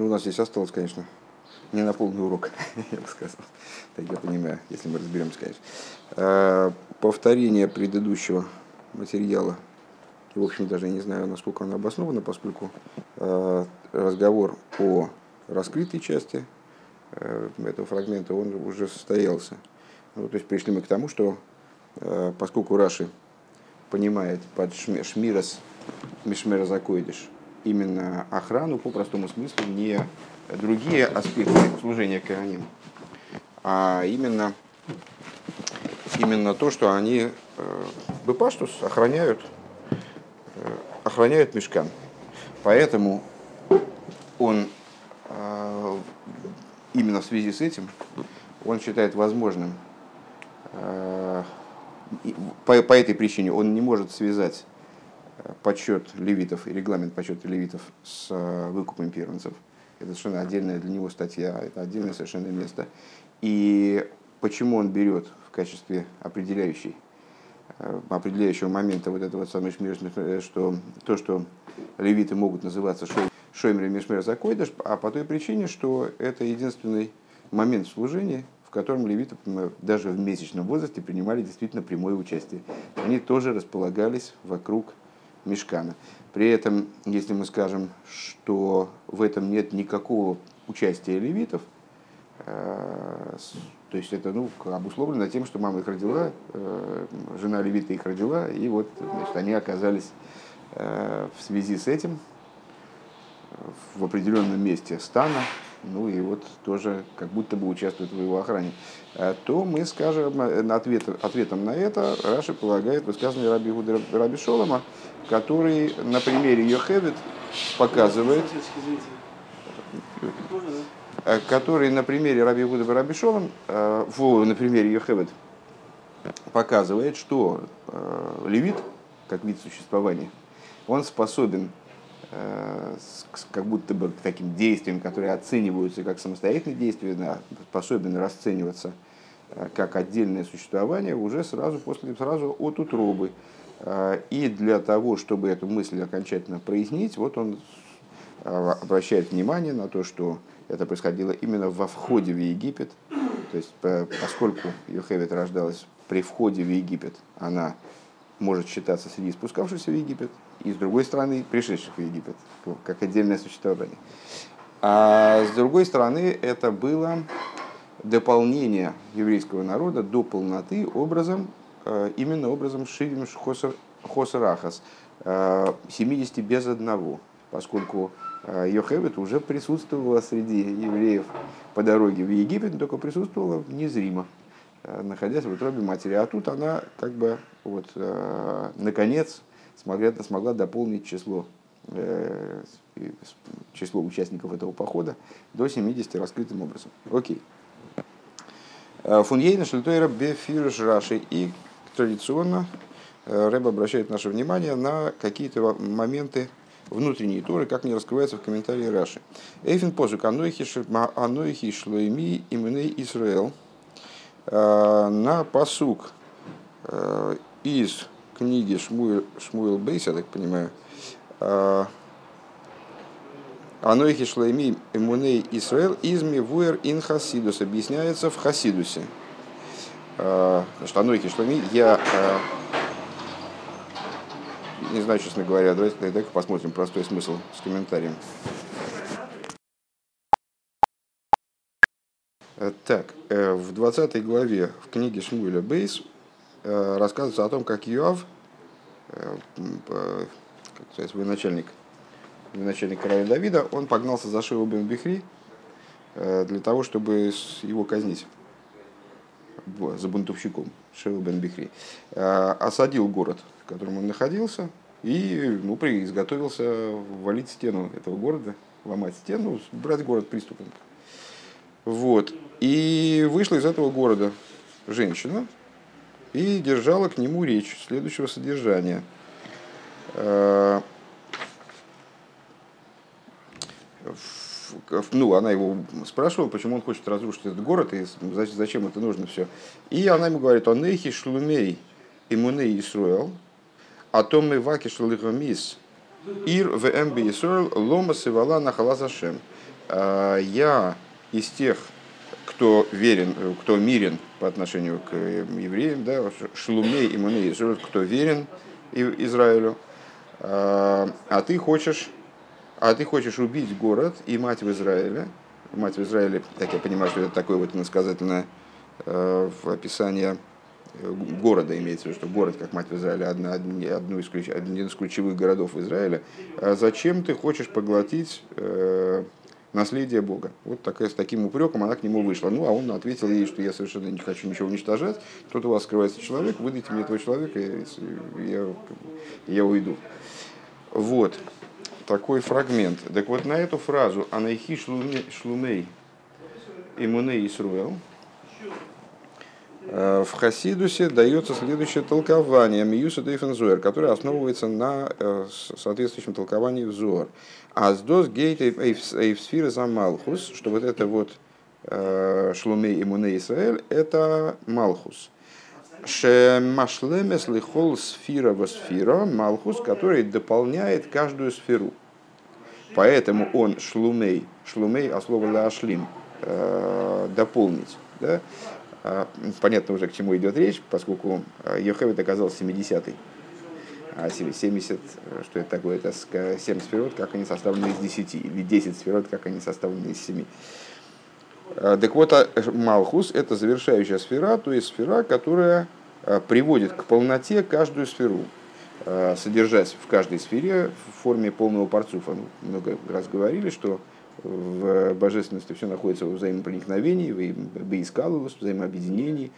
Ну, у нас здесь осталось, конечно, не на полный урок, я бы сказал. Так я понимаю, если мы разберемся, конечно. А, повторение предыдущего материала. В общем, даже не знаю, насколько оно обосновано, поскольку а, разговор о раскрытой части а, этого фрагмента, он уже состоялся. Ну, то есть пришли мы к тому, что поскольку Раши понимает под шмирас, мишмера закойдиш, именно охрану по простому смыслу, не другие аспекты служения Кораним, а именно, именно то, что они э, Бепаштус охраняют, э, охраняют мешкан. Поэтому он э, именно в связи с этим он считает возможным по, по этой причине он не может связать подсчет левитов и регламент подсчета левитов с выкупом первенцев – это совершенно отдельная для него статья, это отдельное совершенно место. И почему он берет в качестве определяющей, э, определяющего момента вот этого шмир, э, что то, что левиты могут называться шоймер мишмер закойдаш, а по той причине, что это единственный момент служения, в котором левиты даже в месячном возрасте принимали действительно прямое участие. Они тоже располагались вокруг мешкана. При этом, если мы скажем, что в этом нет никакого участия левитов, э, то есть это ну, обусловлено тем, что мама их родила, э, жена левита их родила, и вот значит, они оказались э, в связи с этим в определенном месте стана, ну и вот тоже как будто бы участвуют в его охране, то мы скажем, ответ, ответом на это Раши полагает высказывание Раби Гуда Раби Шолома, который на примере Йохевит показывает, который на примере Раби Гуда Раби Шолом, э, на примере Йохевит показывает, что э, левит, как вид существования, он способен э, как будто бы к таким действиям, которые оцениваются как самостоятельные действия, способен расцениваться как отдельное существование уже сразу после сразу от утробы. А, и для того, чтобы эту мысль окончательно прояснить, вот он обращает внимание на то, что это происходило именно во входе в Египет. То есть, поскольку Йохевит рождалась при входе в Египет, она может считаться среди спускавшихся в Египет, и с другой стороны, пришедших в Египет, как отдельное существование. А с другой стороны, это было дополнение еврейского народа до полноты образом, Э, именно образом Шивим Хосарахас, 70 э, без одного, поскольку э, Йохевит уже присутствовала среди евреев по дороге в Египет, только присутствовала незримо, находясь в утробе матери. А тут она как бы вот, наконец смогла, смогла дополнить число число участников этого похода до 70 раскрытым образом. Окей. Фуньейна Шельтойра Бефирш Раши. И традиционно э, Рэб обращает наше внимание на какие-то моменты внутренней Торы, как они раскрываются в комментарии Раши. Эйфин позук анойхи шлоими именей Исраэл э, на посук э, из книги Шмуэл, Шмуэл Бейс, я так понимаю, Анойхи шлейми имуней Исраэл изми вуэр ин хасидус объясняется в хасидусе. Значит, Анойки Шлами, я не знаю, честно говоря, давайте давайте посмотрим простой смысл с комментарием. Так, э, в 20 главе в книге Шмуэля Бейс рассказывается о том, как Йоав, э, как сказать, военачальник, военачальник короля Давида, он погнался за Шиву бен Бихри для того, чтобы его казнить за бунтовщиком Шева бен Бихри, осадил город, в котором он находился, и ну, при, изготовился валить стену этого города, ломать стену, брать город приступом. Вот. И вышла из этого города женщина и держала к нему речь следующего содержания. А, ну, она его спрашивала, почему он хочет разрушить этот город и зачем это нужно все. И она ему говорит, он нейхи шлумей имуней Исруэл, а то мы ваки шлихамис ир в эмби Исруэл лома сивала на халазашем. я из тех, кто верен, кто мирен по отношению к евреям, да, шлумей и муней, кто верен Израилю, а ты хочешь, а ты хочешь убить город и мать в Израиле, мать в Израиле, так я понимаю, что это такое вот иносказательное э, описании э, города имеется в виду, что город, как мать в Израиле, одна, одну из ключ, один из ключевых городов в Израиле. А зачем ты хочешь поглотить э, наследие Бога? Вот такая, с таким упреком она к нему вышла. Ну, а он ответил ей, что я совершенно не хочу ничего уничтожать. Тут у вас скрывается человек, выдайте мне этого человека, и я, я уйду. Вот такой фрагмент. Так вот на эту фразу «Анайхи шлумей имуней Исруэл» в Хасидусе дается следующее толкование Миюса Дейфензуэр, которое основывается на э, соответствующем толковании в Зуар. Аздос гейт эйфсфира за Малхус, что вот это вот э, шлумей имуней Исраэль, это Малхус. Шемашлемес лихол сфира во сфира, Малхус, который дополняет каждую сферу. Поэтому он шлумей, шлумей, а слово лашлим, э, дополнить. Да? А, понятно уже, к чему идет речь, поскольку э, Йохевит оказался 70-й. А 70, что это такое? Это 7 сферот, как они составлены из 10, или 10 сферот, как они составлены из 7. Э, так вот, а, Малхус – это завершающая сфера, то есть сфера, которая приводит к полноте каждую сферу. Э, содержать в каждой сфере в форме полного парцуфа. Ну, много раз говорили, что в божественности все находится в взаимопроникновении, в бейскалус, в взаимообъединении,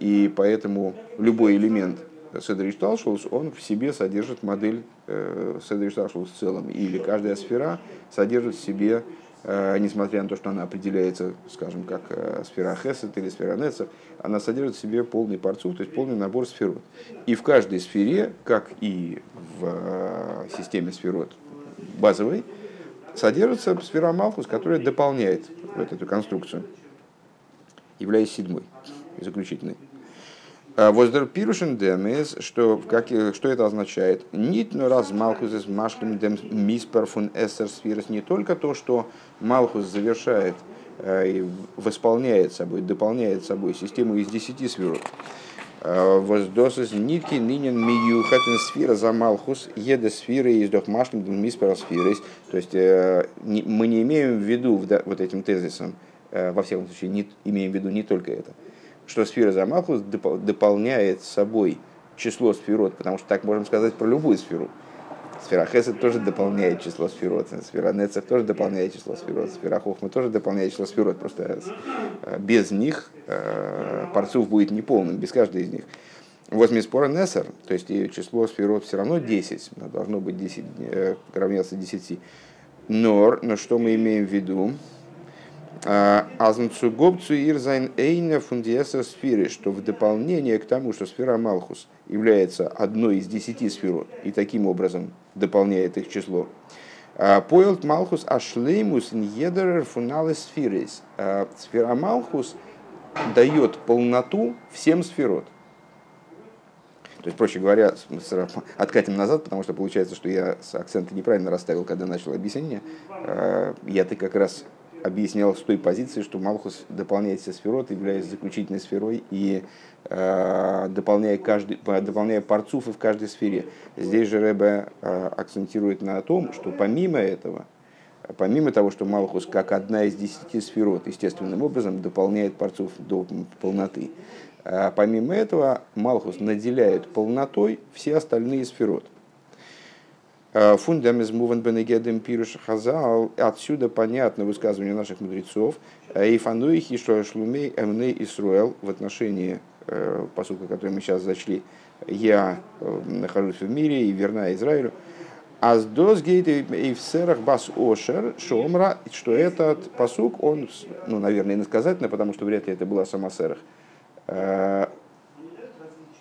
и поэтому любой элемент Седришталшулс, он в себе содержит модель э, Седришталшулс в целом, или каждая сфера содержит в себе Э, несмотря на то, что она определяется, скажем, как э, сфера Хесет или сфера Нецев, она содержит в себе полный парцух, то есть полный набор сферот. И в каждой сфере, как и в системе сферот базовой, содержится сфера Малхус, которая дополняет вот эту конструкцию, являясь седьмой, заключительной. А Воздер пирушен демес, что, как, что это означает? Нит но раз Малхус из машлем дем миспер фун эссер сфирос. Не только то, что Малхус завершает э, и восполняет собой, дополняет собой систему из десяти сферот. Воздосис нитки нинен мию хатен сфера за Малхус еда сфера из дох машлем дем миспер сфирос. То есть э, мы не имеем в виду вот этим тезисом, э, во всяком случае, не, имеем в виду не только это что сфера Замалхус дополняет собой число сферот, потому что так можем сказать про любую сферу. Сфера Хесед тоже дополняет число сферот, сфера Нецех тоже дополняет число сферот, сфера Хохма тоже дополняет число сферот, просто э, без них э, парцув будет неполным, без каждой из них. Возьми спора Несер, то есть и число сферот все равно 10, должно быть 10, э, равняться 10. Но, но что мы имеем в виду? Азмцугобцу ирзайн эйна фундиеса сферы, что в дополнение к тому, что сфера Малхус является одной из десяти сфер и таким образом дополняет их число, Пойлт Малхус ашлеймус ньедерер фунале сферис. Сфера Малхус дает полноту всем сферот. То есть, проще говоря, откатим назад, потому что получается, что я акценты неправильно расставил, когда начал объяснение. Я ты как раз объяснял с той позиции, что Малхус дополняет все сферот, являясь заключительной сферой и э, дополняя, каждый, дополняя парцуфы в каждой сфере. Здесь же Рэбе э, акцентирует на том, что помимо этого, помимо того, что Малхус как одна из десяти сферот естественным образом дополняет парцуф до полноты, э, помимо этого Малхус наделяет полнотой все остальные сферот. Э, Фундамез муван бенегедем пируш хазал. Отсюда понятно высказывание наших мудрецов. Э, Эйфануихи что шлумей эмней Исруэл в отношении э, посылка, который мы сейчас зачли. Я нахожусь в мире и верна Израилю. Аздос гейт и в серах бас ошер шомра, что этот посук, он, ну, наверное, иносказательно, потому что вряд ли это была сама серах,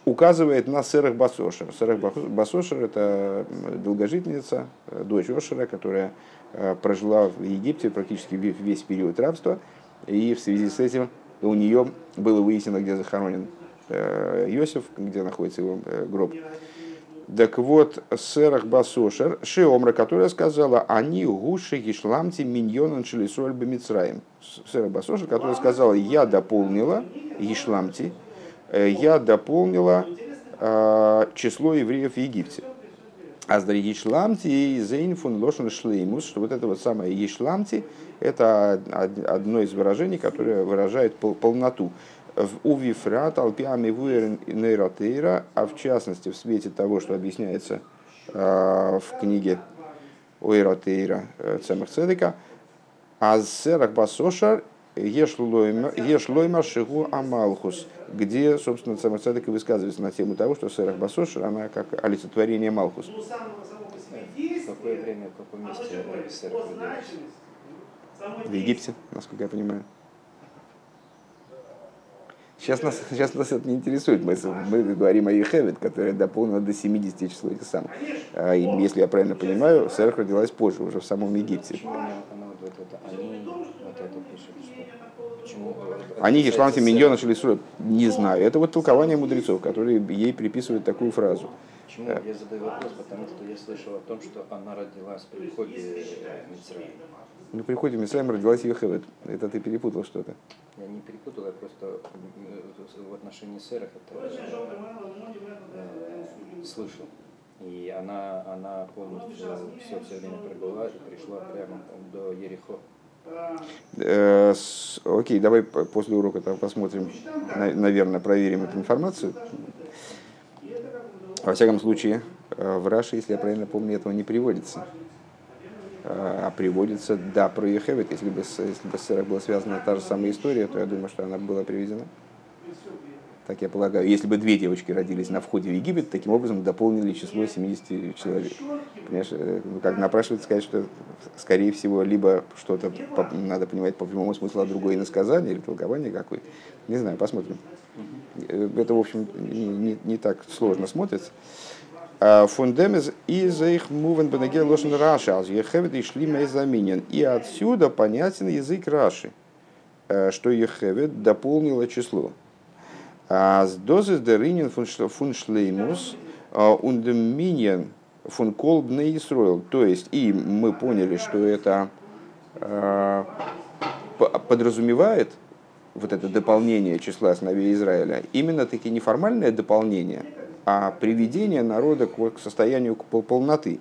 указывает на Серах Басошер. Серах Басошер – это долгожительница, э, дочь Ошера, которая э, прожила в Египте практически весь период рабства, и в связи с этим у нее было выяснено, где захоронен э, Иосиф, где находится его гроб. Так вот, Серах Басошер, Шиомра, которая сказала, они гуши гишламти миньонан шелисоль бемицраем. Серах Басошер, которая сказала, я дополнила гишламти, я дополнила э, число евреев в Египте. А с Ешламти и Зейнфун Лошен Шлеймус, что вот это вот самое Ешламти, это одно из выражений, которое выражает полноту в увифрат алпиами нейротейра, а в частности в свете того, что объясняется э, в книге Уэйротейра э, Цемах Цедека, Азерах Басошар Ешлойма Шигу Амалхус, где, собственно, Цемах Цедека высказывается на тему того, что Серах Басошар, она как олицетворение Малхус. В какое время, в каком месте Серах В Египте, насколько я понимаю. Сейчас нас, сейчас нас это не интересует. Мы, мы говорим о Ехевет, которая дополнена до 70 числа этих самых. А, и, если я правильно понимаю, Сэрах родилась позже, уже в самом Египте. Они Ешланти Миньона Шалисура, не знаю. Это вот толкование мудрецов, которые ей приписывают такую фразу. Почему я задаю вопрос? Потому что я слышал о том, что она родилась при приходе Мицраима. Ну, при приходе Мицраима родилась Йохевет. Это ты перепутал что-то. Я не перепутал, я просто в отношении сэров это э, слышал. И она, она полностью все, все время пробыла и пришла прямо до Ерехо. Э, окей, давай после урока там посмотрим, наверное, проверим эту информацию. Во всяком случае, э, в Раше, если я правильно помню, этого не приводится. А приводится, да, про Ехевит. Если бы, если бы с Сэрах была связана та же самая история, то я думаю, что она была приведена. Так я полагаю. Если бы две девочки родились на входе в Египет, таким образом дополнили число 70 человек. Понимаешь, э, ну, как напрашивается сказать, что, скорее всего, либо что-то надо понимать по прямому смыслу, а другое иносказание или толкование какое-то. Не знаю, посмотрим. Э, это, в общем, не, не, не так сложно смотрится. Фундемез и за их мувен бенеге лошен раши, аз ехевет и шли мейзаминен. И отсюда понятен язык раши, э, что ехевет дополнило число. А с дозы деринен фун шлеймус ундеминен фун колбне Исроил. То есть, и мы поняли, что это э, подразумевает вот это дополнение числа сыновей Израиля, именно таки неформальное дополнение – а приведение народа к состоянию полноты.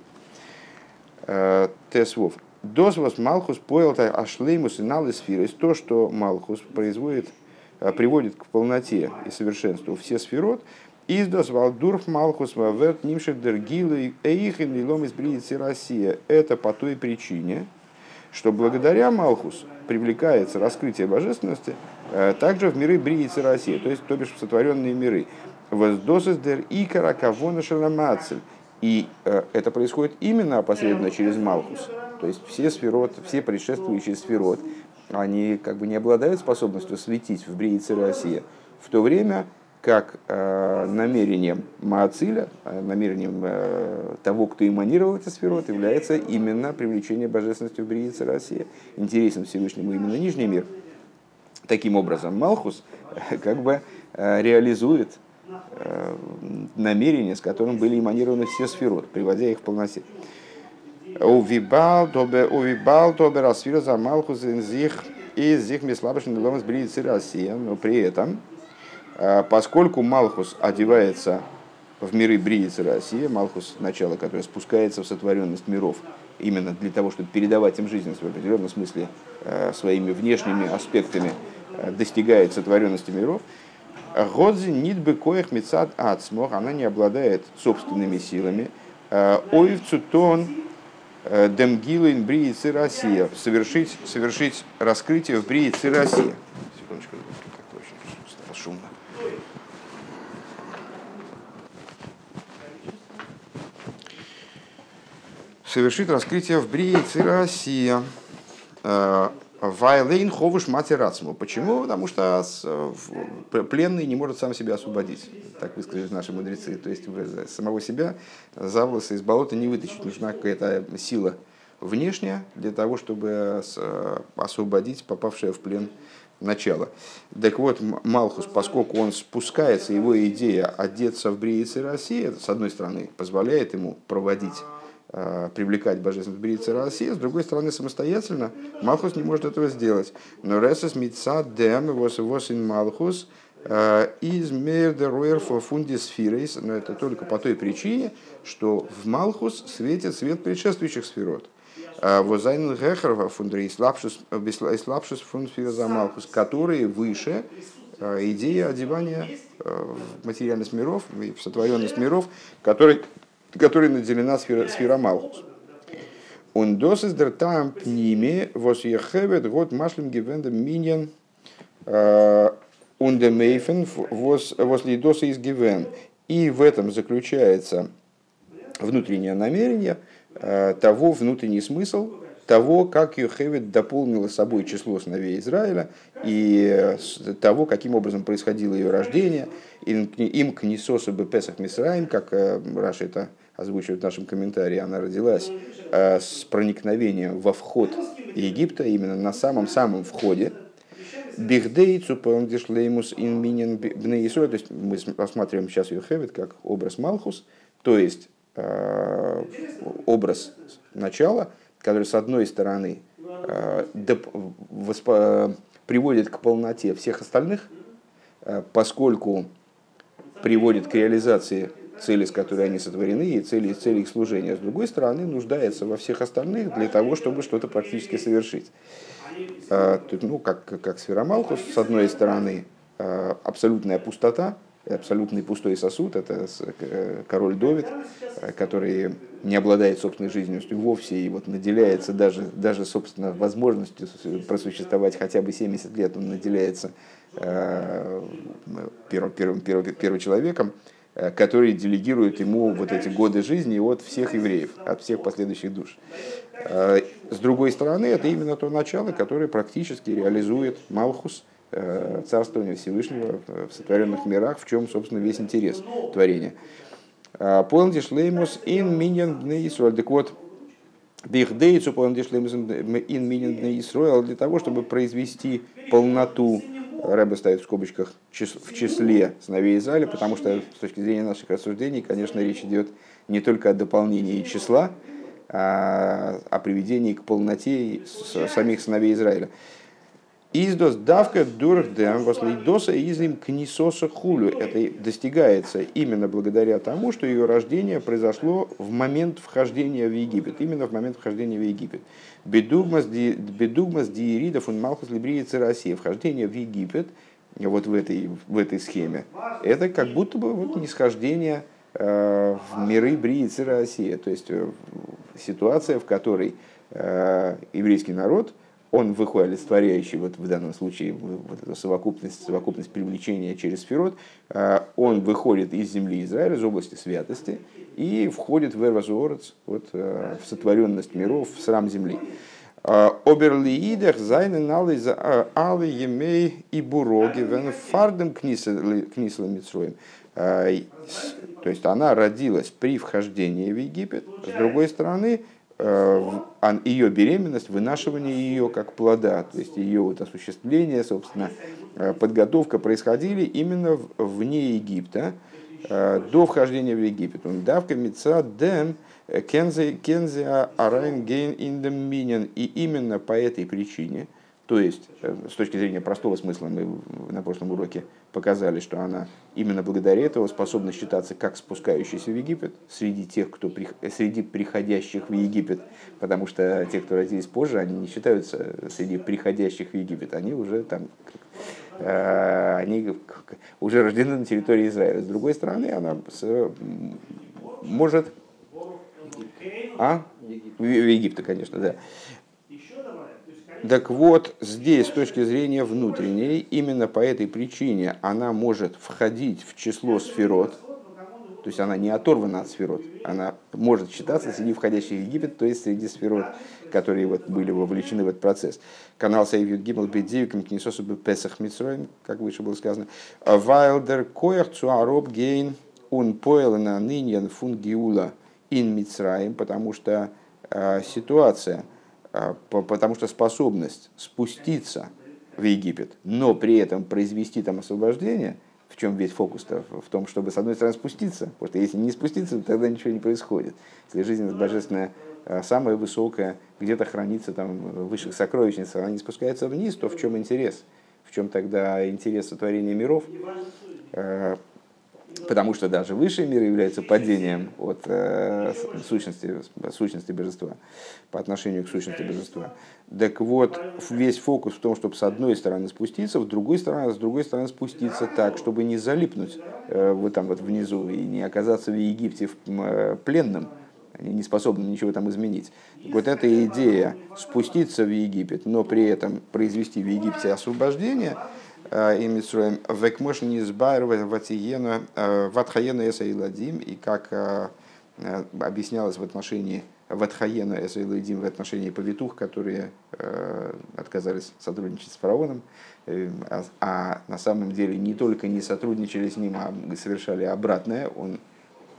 Э, Тесвов. Дозвос Малхус поел ашлеймус и налыс То, что Малхус производит, приводит к полноте и совершенству все сферот, из дозвалдурф Малхус ваверт нимшек дергилы эйхин лилом из Россия. Это по той причине, что благодаря Малхус привлекается раскрытие божественности э, также в миры Бриицы России, то есть, то бишь в сотворенные миры. Воздосис дер икара кавона шаламацель. И э, это происходит именно опосредованно через Малхус. То есть все сферот, все предшествующие сферот, они как бы не обладают способностью светить в Бриице России, в то время как э, намерением Маациля, э, намерением э, того, кто эманировал эти сферот, является именно привлечение божественности в Бриице России. Интересен Всевышнему именно Нижний мир. Таким образом, Малхус э, как бы э, реализует Э, намерение, с которым были эманированы все сферот, приводя их в полноте. Увибал тобер асфира за малхус зих и зих мислабышный дом с Россия, но при этом, э, поскольку Малхус одевается в миры Бриицы России, Малхус, начало, которое спускается в сотворенность миров, именно для того, чтобы передавать им жизнь в определенном смысле э, своими внешними аспектами, достигает сотворенности миров, Годзи нитбы коих мецад ацмох, она не обладает собственными силами. Э, Оевцу тон э, демгилин бриицы Россия. Совершить, совершить раскрытие в бриицы Россия. Секундочку, как очень стало шумно. Совершить раскрытие в бриице Россия. Э, Вайлейн ховуш матерацму. Почему? Потому что пленный не может сам себя освободить. Так высказались наши мудрецы. То есть самого себя за волосы из болота не вытащить. Нужна какая-то сила внешняя для того, чтобы освободить попавшее в плен начало. Так вот, Малхус, поскольку он спускается, его идея одеться в Бриице России, с одной стороны, позволяет ему проводить Э, привлекать божественность Брица России, с другой стороны, самостоятельно Малхус не может этого сделать. Но Ресес Митца Дем Вос Восин Малхус э, из Мердеруэр Фундис Фирейс, но это только по той причине, что в Малхус светит свет предшествующих сферот. Э, Возайн Фундри Слабшус Фундсфира за Малхус, которые выше идея одевания в материальность миров, в сотворенность миров, который которой наделена сфера, сфера Малхус. Он досис дер таам пниме вос ехевет год машлем гивендем миньян ундемейфен вос лидоса из гивен. И в этом заключается внутреннее намерение э, того, внутренний смысл того, как Йохевит дополнила собой число сыновей Израиля и того, каким образом происходило ее рождение. Им к Нисосу Бепесах Мисраим, как э, Раша это озвучивает в нашем комментарии, она родилась э, с проникновением во вход Египта, именно на самом-самом входе. Бихдейцу паундишлеймус ин минин бнеисуа, то есть мы рассматриваем сейчас Йохевит как образ Малхус, то есть э, образ начала, который с одной стороны э, приводит к полноте всех остальных, поскольку приводит к реализации цели, с которой они сотворены, и цели, цели их служения. С другой стороны, нуждается во всех остальных для того, чтобы что-то практически совершить. А, ну, как, как сфера Малхус, с одной стороны, а, абсолютная пустота, абсолютный пустой сосуд, это э, король Довид, э, который не обладает собственной жизненностью вовсе и вот наделяется даже, даже собственно, возможностью просуществовать хотя бы 70 лет, он наделяется э, первым, первым, первым, первым человеком, который делегирует ему вот эти годы жизни от всех евреев, от всех последующих душ. Э, с другой стороны, это именно то начало, которое практически реализует Малхус, э, царствование Всевышнего в сотворенных мирах, в чем, собственно, весь интерес творения. Полндиш леймус ин миньян бнеисруэль. Так вот, бихдейцу полндиш леймус ин миньян бнеисруэль для того, чтобы произвести полноту Рэбе стоит в скобочках в числе сыновей Израиля, потому что с точки зрения наших рассуждений, конечно, речь идет не только о дополнении числа, а о приведении к полноте самих сыновей Израиля. Издос давка дурхдем доса изим книсоса хулю. Это достигается именно благодаря тому, что ее рождение произошло в момент вхождения в Египет. Именно в момент вхождения в Египет. Бедугмас диеридов он малхус либриец Россия. Вхождение в Египет вот в этой, в этой схеме. Это как будто бы вот нисхождение э, в миры Бриицы Россия. То есть э, ситуация, в которой э, еврейский народ – он выходит, олицетворяющий вот в данном случае вот эту совокупность, совокупность привлечения через сферот, а, он выходит из земли Израиля, из области святости, и входит в Эрвазуорец, вот, а, в сотворенность миров, в срам земли. А, Оберлиидах зайны налы за алы емей и буроги вен фардем книсла митсроем. То есть она родилась при вхождении в Египет. С другой стороны, Э, ее беременность, вынашивание ее как плода, то есть ее вот осуществление, собственно, э, подготовка происходили именно вне Египта, э, до вхождения в Египет. Он давка мица дем кензе кензе арайн гейн. И именно по этой причине – то есть, э, с точки зрения простого смысла, мы на прошлом уроке показали, что она именно благодаря этому способна считаться как спускающейся в Египет среди тех, кто среди приходящих в Египет, потому что те, кто родились позже, они не считаются среди приходящих в Египет, они уже там э, они уже рождены на территории Израиля. С другой стороны, она может... А? В Египте, конечно, да. Так вот, здесь, с точки зрения внутренней, именно по этой причине она может входить в число сферот, то есть она не оторвана от сферот, она может считаться среди входящих в Египет, то есть среди сферот, которые вот были вовлечены в этот процесс. Канал Сейвют Гимл Бедзивиком Книсосу Песах Митсроем, как выше было сказано. Вайлдер Коях Цуароб Гейн Ун Поэлена Ниньян Фун Гиула Ин Митсраем, потому что э, ситуация – потому что способность спуститься в Египет, но при этом произвести там освобождение, в чем весь фокус-то? В том, чтобы, с одной стороны, спуститься, потому что если не спуститься, то тогда ничего не происходит. Если жизненность божественная э, самая высокая, где-то хранится там в высших сокровищницах, она не спускается вниз, то в чем интерес? В чем тогда интерес сотворения миров? Потому что даже высший мир является падением от э, сущности, сущности божества, по отношению к сущности божества. Так вот, весь фокус в том, чтобы с одной стороны спуститься, с другой стороны, с другой стороны спуститься так, чтобы не залипнуть э, вот там вот внизу и не оказаться в Египте в, э, пленным, не способны ничего там изменить. Вот эта идея спуститься в Египет, но при этом произвести в Египте освобождение – и Митсуем Векмош Низбайр Ватиена э, Ватхаена Эсайладим, и как э, объяснялось в отношении Ватхаена Эсайладим в отношении повитух, которые отказались сотрудничать с фараоном, а, а на самом деле не только не сотрудничали с ним, а совершали обратное, он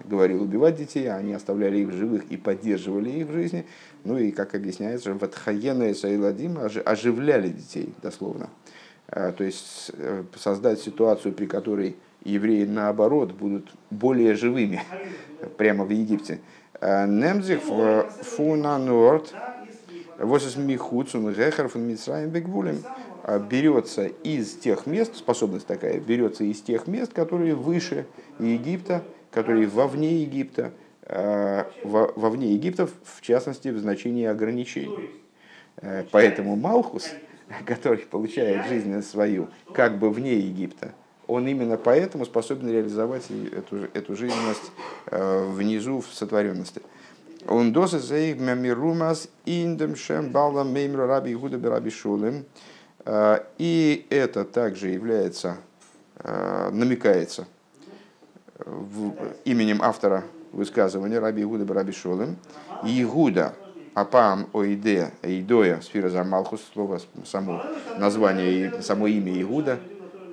говорил убивать детей, а они оставляли их живых и поддерживали их в жизни. Ну и, как объясняется, Ватхаена и Саиладим оживляли детей, дословно. А, то есть э, создать ситуацию, при которой евреи наоборот будут более живыми прямо в Египте. А, Немзих фунануорт восес михуцун гехар фун митсраем беквулем а, берется из тех мест, способность такая, берется из тех мест, которые выше Египта, которые вовне Египта, вовне Египта, в частности, в значении ограничений. Э, поэтому Малхус, который получает жизнь свою как бы вне Египта, он именно поэтому способен реализовать эту, эту жизненность э, внизу в сотворенности. Он досы заих мирумас индем шем бала меймра раби гуда раби шулем. Э, и это также является, э, намекается в, именем автора высказывания раби Игуда Раби Шолем. Игуда Апам Оиде Эйдоя Сфира Замалхус, слово, само название, само имя Игуда,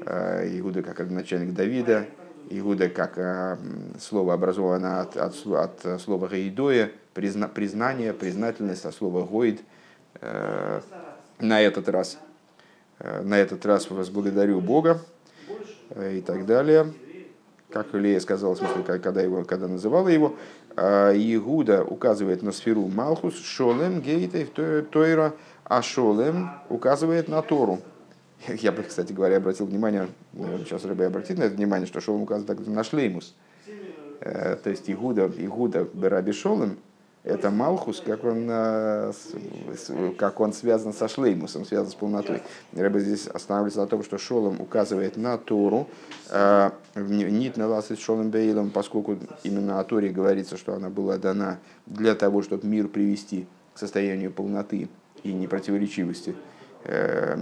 э, Игуда как начальник Давида, Игуда как э, слово образовано от, от, от слова Гейдоя, призна, признание, признательность, от слова Гойд. Э, на этот раз, на этот раз возблагодарю Бога и так далее. Как Илья сказал, в смысле, когда, его, когда называла его, а, Игуда указывает на сферу Малхус, Шолем, Гейтев, Тойра, а Шолем указывает на Тору. Я бы, кстати говоря, обратил внимание, сейчас Рыбай обратит на это внимание, что Шолем указывает на Шлеймус. Э, то есть Игуда, Игуда Бераби Шолем, это Малхус, как он, э, как он связан со Шлеймусом, связан с полнотой. Рэба здесь останавливается на том, что Шолом указывает на Тору, э, нит на ласит Шолом Бейлом, поскольку именно о Торе говорится, что она была дана для того, чтобы мир привести к состоянию полноты и непротиворечивости. Э,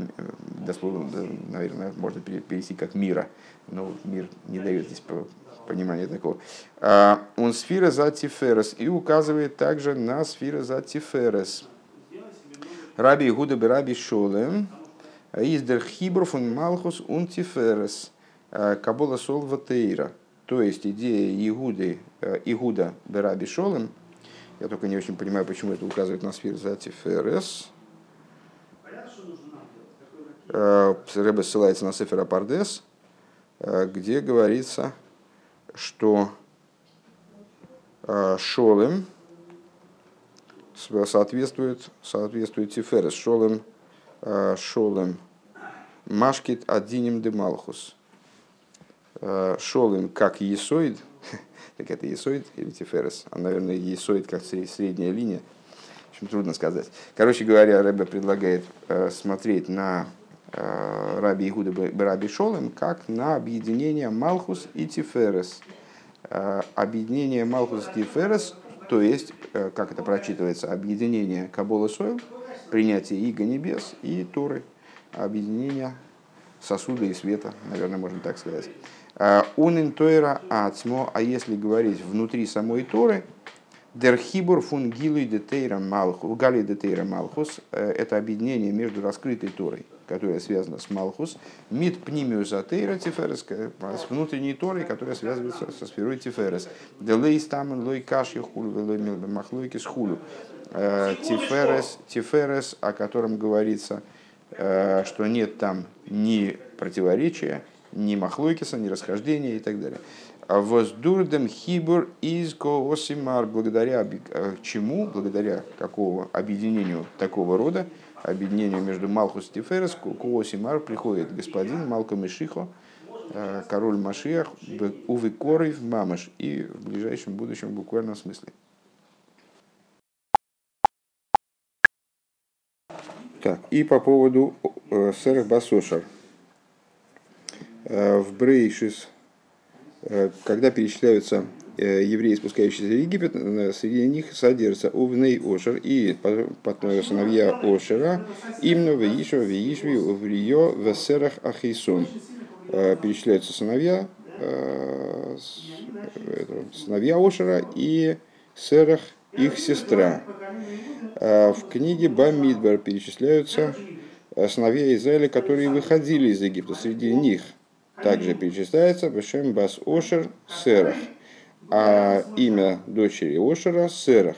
дословно, наверное, можно перевести как мира, но мир не дает здесь понимание такого. А, он сфера за тиферес и указывает также на сфера за тиферес. Раби Игуда Раби Шолем, издер хибров он малхус он тиферес, а, кабола сол ватейра. То есть идея Игуды, Игуда Раби Шолем, я только не очень понимаю, почему это указывает на сферу за тиферес. Рэбе ссылается на Сефера Пардес, где говорится, что э, Шолем соответствует, соответствует Тиферес. Шолем, э, Шолем Машкит Адиним де Малхус. Э, Шолем как Есоид, так это Есоид или Тиферес, а, наверное, Есоид как средняя линия. В общем, трудно сказать. Короче говоря, Рэбе предлагает смотреть на Э, Раби Игуда Раби Шолем, как на объединение Малхус и Тиферес. Э, объединение Малхус и Тиферес, то есть, э, как это прочитывается, объединение Кабола Сойл, принятие Иго Небес и Торы, объединение сосуда и света, наверное, можно так сказать. Унин Тойра Ацмо, а если говорить внутри самой Торы, Дерхибур фун гилуй детейра малхус, гали детейра малхус, это объединение между раскрытой Торой которая связана с Малхус, мид пнимиус атеира тиферес, с внутренней Торой, которая связывается со сферой тиферес. Делей стамен лой кашью хулю, велой махлойки с хулю. Э, тиферес, тиферес, о котором говорится э, что нет там ни противоречия, ни махлойкиса, ни расхождения и так далее. А Воздурдем хибур из коосимар, благодаря э, чему, благодаря какого объединению такого рода, объединению между Малхус и Тиферес, коосимар приходит господин Малко Мишихо, э, король Машиах, увы корой мамаш, и в ближайшем будущем в буквальном смысле. Так, и по поводу э, Серых Басошар. Э, в Брейшис Э, когда перечисляются евреи, спускающиеся в Египет, э, среди них содержится Увней Ошер и сыновья Ошера, Имно, Веишева, Веишви, Уврио, Весерах, Ахейсон. Перечисляются сыновья, сыновья Ошера и Серах, их сестра. В книге Бамидбар перечисляются сыновья Израиля, которые выходили из Египта. Среди них – также перечисляется Бешем Бас Ошер Серах, а имя дочери Ошера Серах.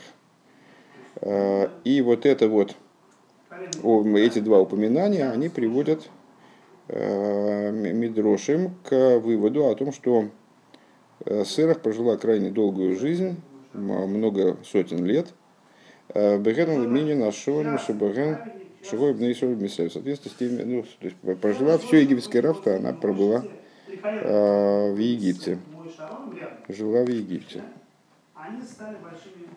А, и вот это вот, эти два упоминания, они приводят а, Мидрошим к выводу о том, что а, Серах прожила крайне долгую жизнь, много сотен лет. Беген Мини нашел Шабаген Шивой Бнейшов Мисаев. В соответствии с теми, ну, то есть прожила все египетское рабство, она пробыла э, в Египте. Жила в Египте. Они стали большими